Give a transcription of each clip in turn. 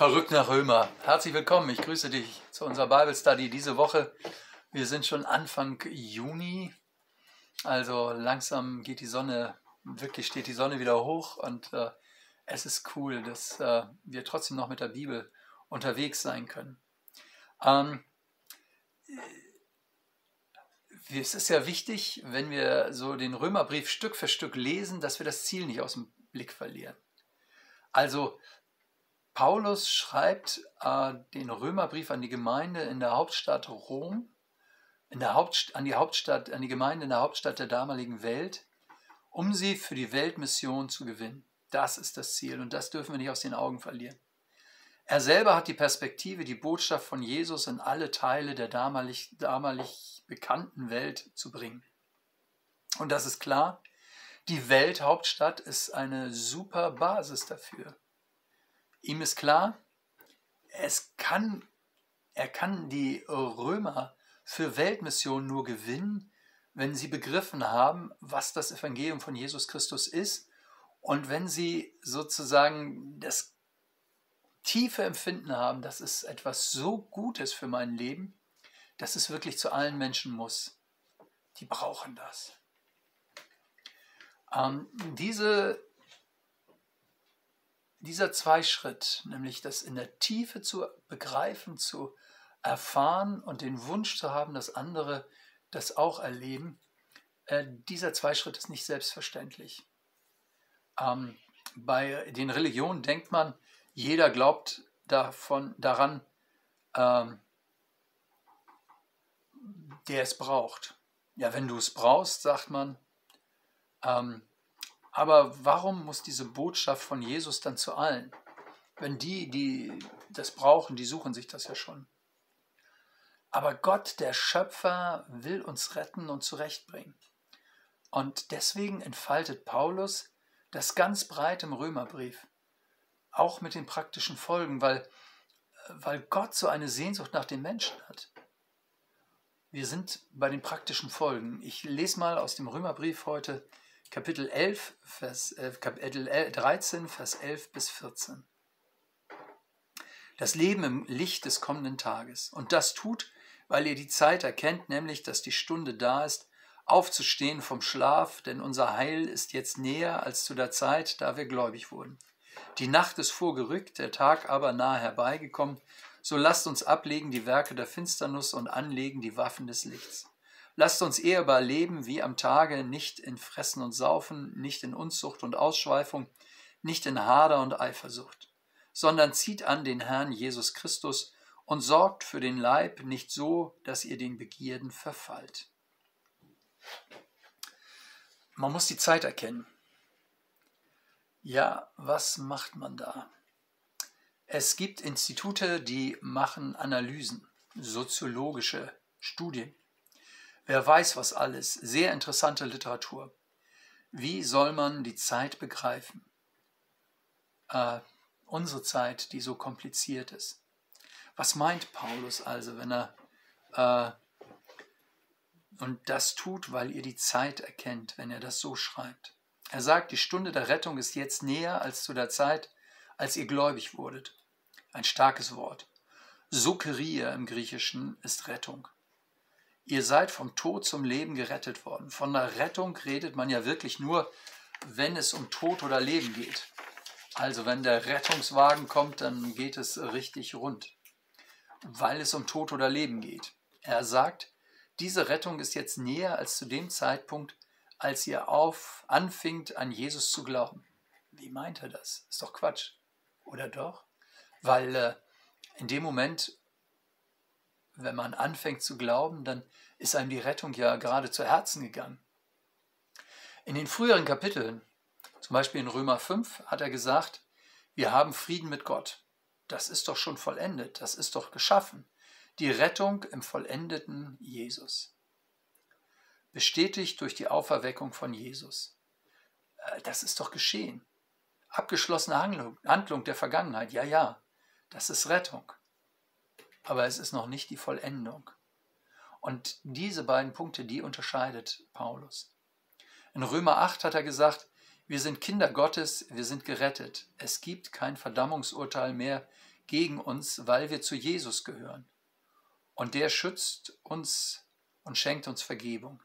Verrückt nach Römer. Herzlich willkommen. Ich grüße dich zu unserer Bible Study diese Woche. Wir sind schon Anfang Juni. Also langsam geht die Sonne, wirklich steht die Sonne wieder hoch und äh, es ist cool, dass äh, wir trotzdem noch mit der Bibel unterwegs sein können. Ähm, es ist ja wichtig, wenn wir so den Römerbrief Stück für Stück lesen, dass wir das Ziel nicht aus dem Blick verlieren. Also Paulus schreibt äh, den Römerbrief an die Gemeinde in der Hauptstadt Rom, der Hauptst an die Hauptstadt, an die Gemeinde in der Hauptstadt der damaligen Welt, um sie für die Weltmission zu gewinnen. Das ist das Ziel und das dürfen wir nicht aus den Augen verlieren. Er selber hat die Perspektive, die Botschaft von Jesus in alle Teile der damalig, damalig bekannten Welt zu bringen. Und das ist klar, die Welthauptstadt ist eine super Basis dafür. Ihm ist klar, es kann, er kann die Römer für Weltmissionen nur gewinnen, wenn sie begriffen haben, was das Evangelium von Jesus Christus ist und wenn sie sozusagen das tiefe Empfinden haben, dass es etwas so Gutes für mein Leben, dass es wirklich zu allen Menschen muss. Die brauchen das. Ähm, diese dieser Zweischritt, nämlich das in der Tiefe zu begreifen, zu erfahren und den Wunsch zu haben, dass andere das auch erleben, äh, dieser Zweischritt ist nicht selbstverständlich. Ähm, bei den Religionen denkt man, jeder glaubt davon, daran, ähm, der es braucht. Ja, wenn du es brauchst, sagt man, ähm, aber warum muss diese Botschaft von Jesus dann zu allen? Wenn die, die das brauchen, die suchen sich das ja schon. Aber Gott, der Schöpfer, will uns retten und zurechtbringen. Und deswegen entfaltet Paulus das ganz breit im Römerbrief, auch mit den praktischen Folgen, weil, weil Gott so eine Sehnsucht nach den Menschen hat. Wir sind bei den praktischen Folgen. Ich lese mal aus dem Römerbrief heute Kapitel 11, Vers, äh, Kapitel 13, Vers 11 bis 14. Das Leben im Licht des kommenden Tages. Und das tut, weil ihr die Zeit erkennt, nämlich, dass die Stunde da ist, aufzustehen vom Schlaf, denn unser Heil ist jetzt näher als zu der Zeit, da wir gläubig wurden. Die Nacht ist vorgerückt, der Tag aber nahe herbeigekommen, so lasst uns ablegen die Werke der Finsternis und anlegen die Waffen des Lichts. Lasst uns ehrbar leben wie am Tage, nicht in Fressen und Saufen, nicht in Unzucht und Ausschweifung, nicht in Hader und Eifersucht, sondern zieht an den Herrn Jesus Christus und sorgt für den Leib nicht so, dass ihr den Begierden verfallt. Man muss die Zeit erkennen. Ja, was macht man da? Es gibt Institute, die machen Analysen, soziologische Studien. Wer weiß was alles. Sehr interessante Literatur. Wie soll man die Zeit begreifen? Äh, unsere Zeit, die so kompliziert ist. Was meint Paulus also, wenn er äh, und das tut, weil ihr die Zeit erkennt, wenn er das so schreibt? Er sagt, die Stunde der Rettung ist jetzt näher als zu der Zeit, als ihr gläubig wurdet. Ein starkes Wort. Sokeria im Griechischen ist Rettung. Ihr seid vom Tod zum Leben gerettet worden. Von der Rettung redet man ja wirklich nur, wenn es um Tod oder Leben geht. Also wenn der Rettungswagen kommt, dann geht es richtig rund, weil es um Tod oder Leben geht. Er sagt, diese Rettung ist jetzt näher als zu dem Zeitpunkt, als ihr auf anfingt, an Jesus zu glauben. Wie meint er das? Ist doch Quatsch. Oder doch? Weil äh, in dem Moment, wenn man anfängt zu glauben, dann ist einem die Rettung ja gerade zu Herzen gegangen. In den früheren Kapiteln, zum Beispiel in Römer 5, hat er gesagt, wir haben Frieden mit Gott. Das ist doch schon vollendet, das ist doch geschaffen. Die Rettung im vollendeten Jesus. Bestätigt durch die Auferweckung von Jesus. Äh, das ist doch geschehen. Abgeschlossene Handlung, Handlung der Vergangenheit, ja, ja, das ist Rettung aber es ist noch nicht die Vollendung. Und diese beiden Punkte, die unterscheidet Paulus. In Römer 8 hat er gesagt, wir sind Kinder Gottes, wir sind gerettet. Es gibt kein Verdammungsurteil mehr gegen uns, weil wir zu Jesus gehören. Und der schützt uns und schenkt uns Vergebung.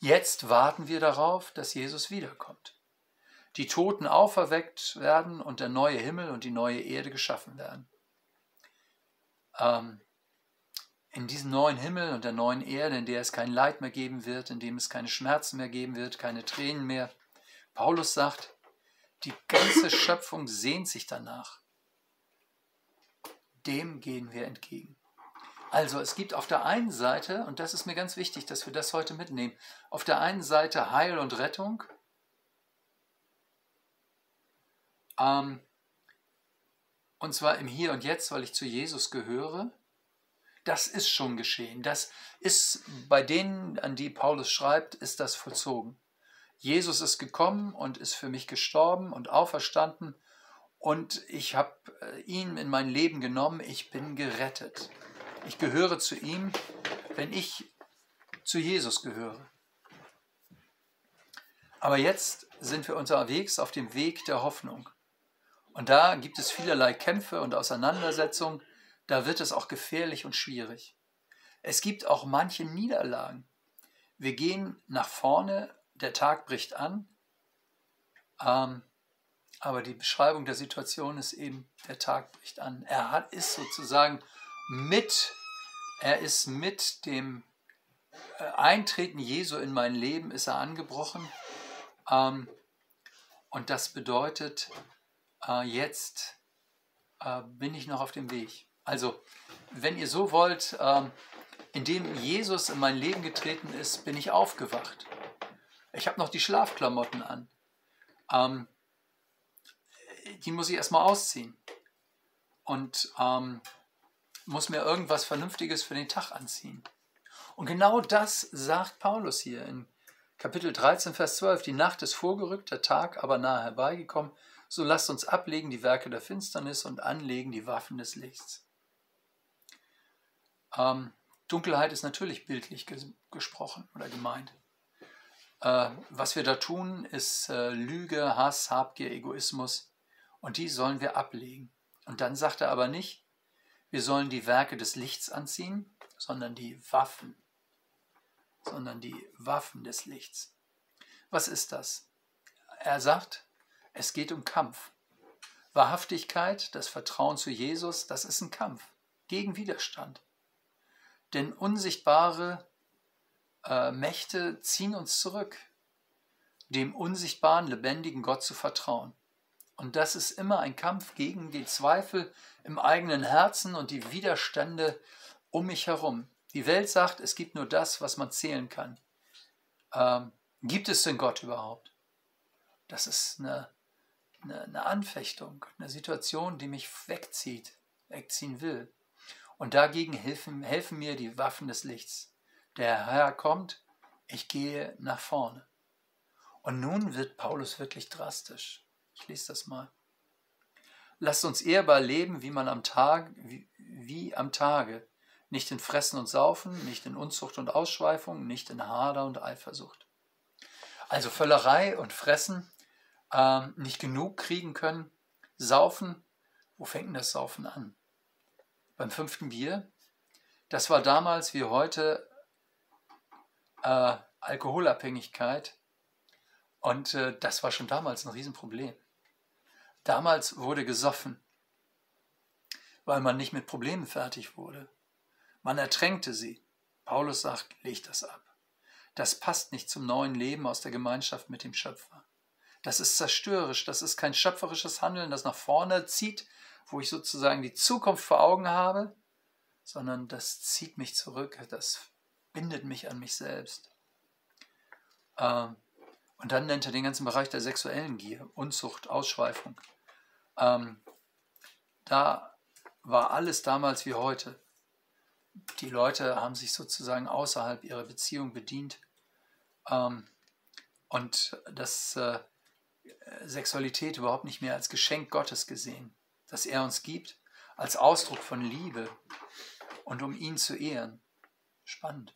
Jetzt warten wir darauf, dass Jesus wiederkommt. Die Toten auferweckt werden und der neue Himmel und die neue Erde geschaffen werden. Ähm, in diesem neuen Himmel und der neuen Erde, in der es kein Leid mehr geben wird, in dem es keine Schmerzen mehr geben wird, keine Tränen mehr. Paulus sagt, die ganze Schöpfung sehnt sich danach. Dem gehen wir entgegen. Also es gibt auf der einen Seite, und das ist mir ganz wichtig, dass wir das heute mitnehmen, auf der einen Seite Heil und Rettung, ähm, und zwar im Hier und Jetzt, weil ich zu Jesus gehöre. Das ist schon geschehen. Das ist bei denen, an die Paulus schreibt, ist das vollzogen. Jesus ist gekommen und ist für mich gestorben und auferstanden und ich habe äh, ihn in mein Leben genommen. Ich bin gerettet. Ich gehöre zu ihm, wenn ich zu Jesus gehöre. Aber jetzt sind wir unterwegs auf dem Weg der Hoffnung. Und da gibt es vielerlei Kämpfe und Auseinandersetzungen. Da wird es auch gefährlich und schwierig. Es gibt auch manche Niederlagen. Wir gehen nach vorne, der Tag bricht an, ähm, aber die Beschreibung der Situation ist eben, der Tag bricht an. Er hat, ist sozusagen mit, er ist mit dem äh, Eintreten Jesu in mein Leben, ist er angebrochen. Ähm, und das bedeutet, äh, jetzt äh, bin ich noch auf dem Weg. Also, wenn ihr so wollt, ähm, indem Jesus in mein Leben getreten ist, bin ich aufgewacht. Ich habe noch die Schlafklamotten an. Ähm, die muss ich erstmal ausziehen. Und ähm, muss mir irgendwas Vernünftiges für den Tag anziehen. Und genau das sagt Paulus hier in Kapitel 13, Vers 12. Die Nacht ist vorgerückt, der Tag aber nahe herbeigekommen. So lasst uns ablegen die Werke der Finsternis und anlegen die Waffen des Lichts. Ähm, Dunkelheit ist natürlich bildlich ges gesprochen oder gemeint. Äh, was wir da tun, ist äh, Lüge, Hass, Habgier, Egoismus und die sollen wir ablegen. Und dann sagt er aber nicht, wir sollen die Werke des Lichts anziehen, sondern die Waffen, sondern die Waffen des Lichts. Was ist das? Er sagt, es geht um Kampf. Wahrhaftigkeit, das Vertrauen zu Jesus, das ist ein Kampf gegen Widerstand. Denn unsichtbare äh, Mächte ziehen uns zurück, dem unsichtbaren, lebendigen Gott zu vertrauen. Und das ist immer ein Kampf gegen die Zweifel im eigenen Herzen und die Widerstände um mich herum. Die Welt sagt, es gibt nur das, was man zählen kann. Ähm, gibt es denn Gott überhaupt? Das ist eine, eine, eine Anfechtung, eine Situation, die mich wegzieht, wegziehen will. Und dagegen helfen, helfen mir die Waffen des Lichts. Der Herr kommt, ich gehe nach vorne. Und nun wird Paulus wirklich drastisch. Ich lese das mal. Lasst uns ehrbar leben, wie man am Tag, wie, wie am Tage, nicht in Fressen und Saufen, nicht in Unzucht und Ausschweifung, nicht in Hader und Eifersucht. Also Völlerei und Fressen, ähm, nicht genug kriegen können, Saufen, wo fängt denn das Saufen an? Beim fünften Bier? Das war damals wie heute äh, Alkoholabhängigkeit und äh, das war schon damals ein Riesenproblem. Damals wurde gesoffen, weil man nicht mit Problemen fertig wurde. Man ertränkte sie. Paulus sagt, leg das ab. Das passt nicht zum neuen Leben aus der Gemeinschaft mit dem Schöpfer. Das ist zerstörerisch, das ist kein schöpferisches Handeln, das nach vorne zieht, wo ich sozusagen die Zukunft vor Augen habe, sondern das zieht mich zurück, das bindet mich an mich selbst. Ähm, und dann nennt er den ganzen Bereich der sexuellen Gier, Unzucht, Ausschweifung. Ähm, da war alles damals wie heute. Die Leute haben sich sozusagen außerhalb ihrer Beziehung bedient ähm, und das äh, Sexualität überhaupt nicht mehr als Geschenk Gottes gesehen, das er uns gibt, als Ausdruck von Liebe und um ihn zu ehren. Spannend.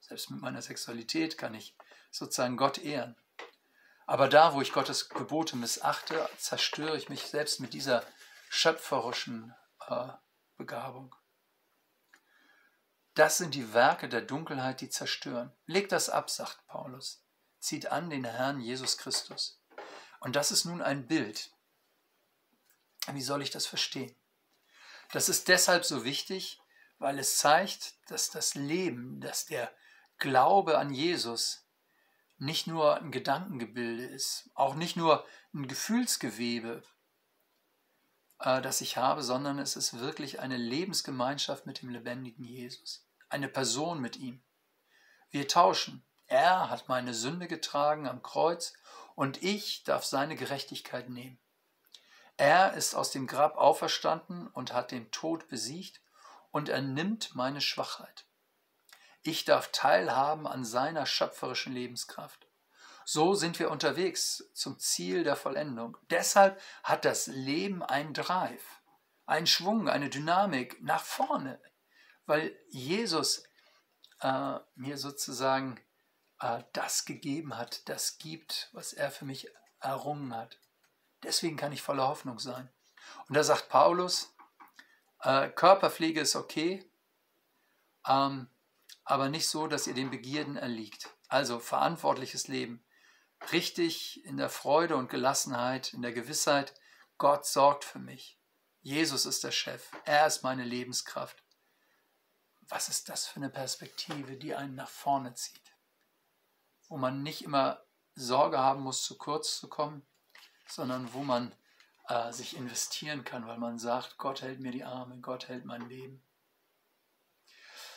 Selbst mit meiner Sexualität kann ich sozusagen Gott ehren. Aber da, wo ich Gottes Gebote missachte, zerstöre ich mich selbst mit dieser schöpferischen äh, Begabung. Das sind die Werke der Dunkelheit, die zerstören. Legt das ab, sagt Paulus. Zieht an den Herrn Jesus Christus. Und das ist nun ein Bild. Wie soll ich das verstehen? Das ist deshalb so wichtig, weil es zeigt, dass das Leben, dass der Glaube an Jesus nicht nur ein Gedankengebilde ist, auch nicht nur ein Gefühlsgewebe, äh, das ich habe, sondern es ist wirklich eine Lebensgemeinschaft mit dem lebendigen Jesus, eine Person mit ihm. Wir tauschen. Er hat meine Sünde getragen am Kreuz und ich darf seine Gerechtigkeit nehmen. Er ist aus dem Grab auferstanden und hat den Tod besiegt und er nimmt meine Schwachheit. Ich darf teilhaben an seiner schöpferischen Lebenskraft. So sind wir unterwegs zum Ziel der Vollendung. Deshalb hat das Leben einen Drive, einen Schwung, eine Dynamik nach vorne, weil Jesus äh, mir sozusagen das gegeben hat, das gibt, was er für mich errungen hat. Deswegen kann ich voller Hoffnung sein. Und da sagt Paulus, äh, Körperpflege ist okay, ähm, aber nicht so, dass ihr den Begierden erliegt. Also verantwortliches Leben. Richtig in der Freude und Gelassenheit, in der Gewissheit, Gott sorgt für mich. Jesus ist der Chef. Er ist meine Lebenskraft. Was ist das für eine Perspektive, die einen nach vorne zieht? Wo man nicht immer Sorge haben muss, zu kurz zu kommen, sondern wo man äh, sich investieren kann, weil man sagt, Gott hält mir die Arme, Gott hält mein Leben.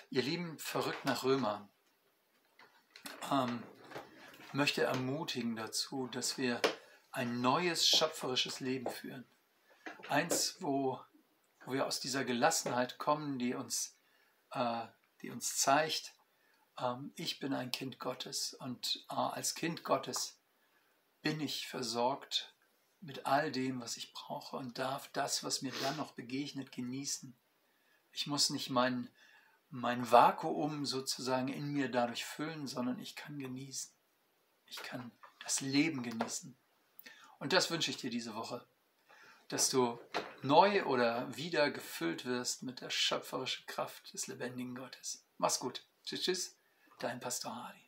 Ihr Lieben, verrückt nach Römer, ähm, möchte ermutigen dazu, dass wir ein neues schöpferisches Leben führen. Eins, wo, wo wir aus dieser Gelassenheit kommen, die uns, äh, die uns zeigt, ich bin ein Kind Gottes und äh, als Kind Gottes bin ich versorgt mit all dem, was ich brauche und darf das, was mir dann noch begegnet, genießen. Ich muss nicht mein, mein Vakuum sozusagen in mir dadurch füllen, sondern ich kann genießen. Ich kann das Leben genießen. Und das wünsche ich dir diese Woche, dass du neu oder wieder gefüllt wirst mit der schöpferischen Kraft des lebendigen Gottes. Mach's gut. Tschüss, tschüss, dein Pastor Hardy.